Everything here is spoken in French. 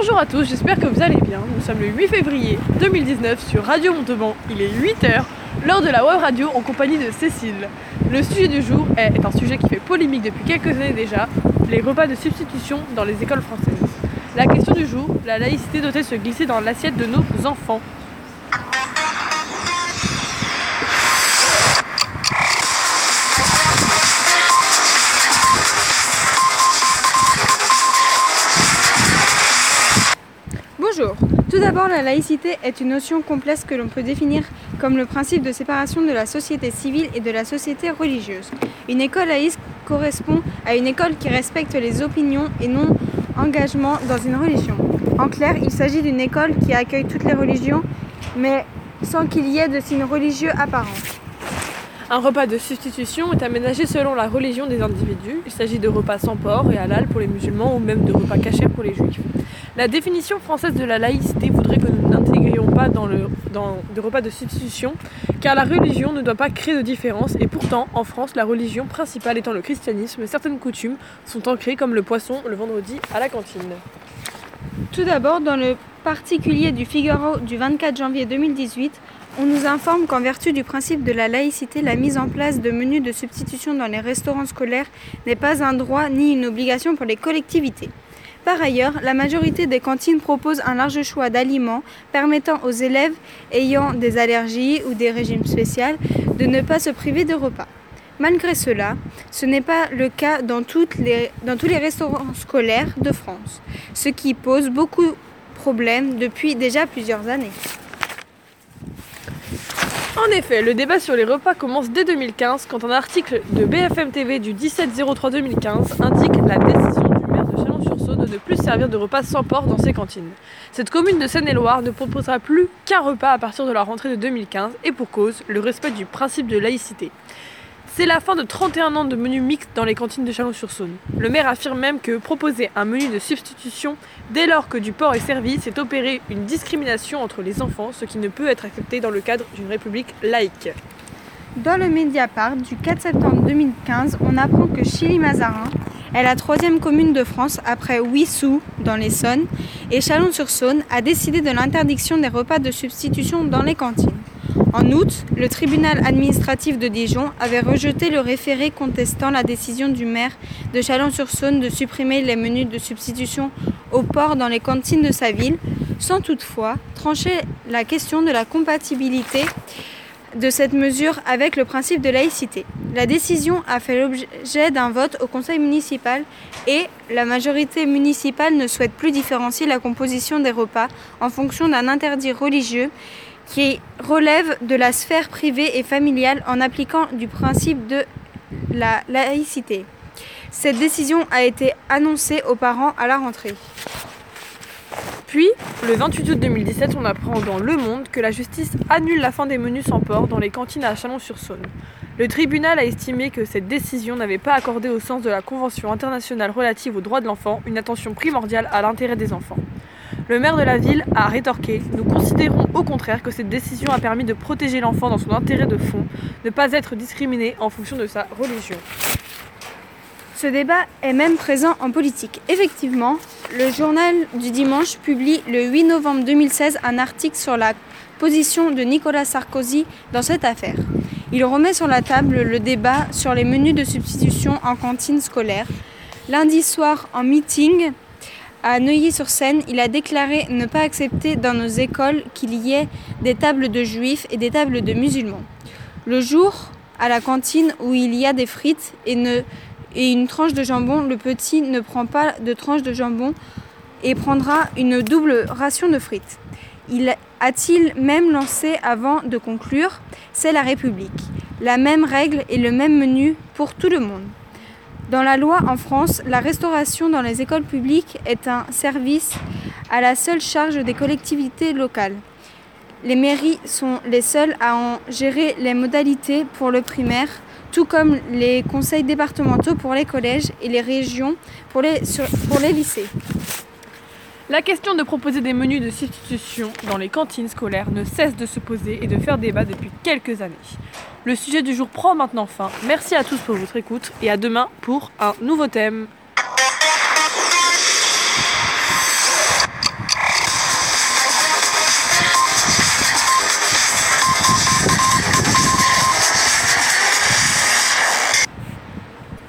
Bonjour à tous, j'espère que vous allez bien. Nous sommes le 8 février 2019 sur Radio Montauban. Il est 8h, l'heure de la web radio en compagnie de Cécile. Le sujet du jour est, est un sujet qui fait polémique depuis quelques années déjà, les repas de substitution dans les écoles françaises. La question du jour, la laïcité doit-elle se glisser dans l'assiette de nos enfants? Tout d'abord, la laïcité est une notion complexe que l'on peut définir comme le principe de séparation de la société civile et de la société religieuse. Une école laïque correspond à une école qui respecte les opinions et non engagement dans une religion. En clair, il s'agit d'une école qui accueille toutes les religions, mais sans qu'il y ait de signes religieux apparents. Un repas de substitution est aménagé selon la religion des individus. Il s'agit de repas sans porc et halal pour les musulmans ou même de repas cachers pour les juifs. La définition française de la laïcité voudrait que nous n'intégrions pas dans le des repas de substitution, car la religion ne doit pas créer de différence et pourtant, en France, la religion principale étant le christianisme, certaines coutumes sont ancrées comme le poisson le vendredi à la cantine. Tout d'abord, dans le particulier du Figaro du 24 janvier 2018, on nous informe qu'en vertu du principe de la laïcité, la mise en place de menus de substitution dans les restaurants scolaires n'est pas un droit ni une obligation pour les collectivités. Par ailleurs, la majorité des cantines proposent un large choix d'aliments permettant aux élèves ayant des allergies ou des régimes spéciaux de ne pas se priver de repas. Malgré cela, ce n'est pas le cas dans, les, dans tous les restaurants scolaires de France, ce qui pose beaucoup de problèmes depuis déjà plusieurs années. En effet, le débat sur les repas commence dès 2015 quand un article de BFM TV du 17-03-2015 indique la décision du maire de Chalon-sur-Saône de ne plus servir de repas sans porc dans ses cantines. Cette commune de Seine-et-Loire ne proposera plus qu'un repas à partir de la rentrée de 2015 et pour cause, le respect du principe de laïcité. C'est la fin de 31 ans de menus mixtes dans les cantines de Chalon-sur-Saône. Le maire affirme même que proposer un menu de substitution dès lors que du porc est servi, c'est opérer une discrimination entre les enfants, ce qui ne peut être accepté dans le cadre d'une république laïque. Dans le Mediapart du 4 septembre 2015, on apprend que Chili-Mazarin est la troisième commune de France après Wissous dans l'Essonne et Chalon-sur-Saône a décidé de l'interdiction des repas de substitution dans les cantines. En août, le tribunal administratif de Dijon avait rejeté le référé contestant la décision du maire de Chalon-sur-Saône de supprimer les menus de substitution au porc dans les cantines de sa ville, sans toutefois trancher la question de la compatibilité de cette mesure avec le principe de laïcité. La décision a fait l'objet d'un vote au conseil municipal et la majorité municipale ne souhaite plus différencier la composition des repas en fonction d'un interdit religieux qui relève de la sphère privée et familiale en appliquant du principe de la laïcité. Cette décision a été annoncée aux parents à la rentrée. Puis, le 28 août 2017, on apprend dans Le Monde que la justice annule la fin des menus sans porc dans les cantines à Chalon-sur-Saône. Le tribunal a estimé que cette décision n'avait pas accordé au sens de la Convention internationale relative aux droits de l'enfant une attention primordiale à l'intérêt des enfants. Le maire de la ville a rétorqué Nous considérons au contraire que cette décision a permis de protéger l'enfant dans son intérêt de fond, ne pas être discriminé en fonction de sa religion. Ce débat est même présent en politique. Effectivement, le journal du dimanche publie le 8 novembre 2016 un article sur la position de Nicolas Sarkozy dans cette affaire. Il remet sur la table le débat sur les menus de substitution en cantine scolaire. Lundi soir, en meeting à Neuilly-sur-Seine, il a déclaré ne pas accepter dans nos écoles qu'il y ait des tables de juifs et des tables de musulmans. Le jour, à la cantine où il y a des frites et, ne, et une tranche de jambon, le petit ne prend pas de tranche de jambon et prendra une double ration de frites. Il a-t-il même lancé avant de conclure C'est la République. La même règle et le même menu pour tout le monde. Dans la loi en France, la restauration dans les écoles publiques est un service à la seule charge des collectivités locales. Les mairies sont les seules à en gérer les modalités pour le primaire, tout comme les conseils départementaux pour les collèges et les régions pour les, lycées. La question de proposer des menus de substitution dans les cantines scolaires ne cesse de se poser et de faire débat depuis quelques années. Le sujet du jour prend maintenant fin. Merci à tous pour votre écoute et à demain pour un nouveau thème.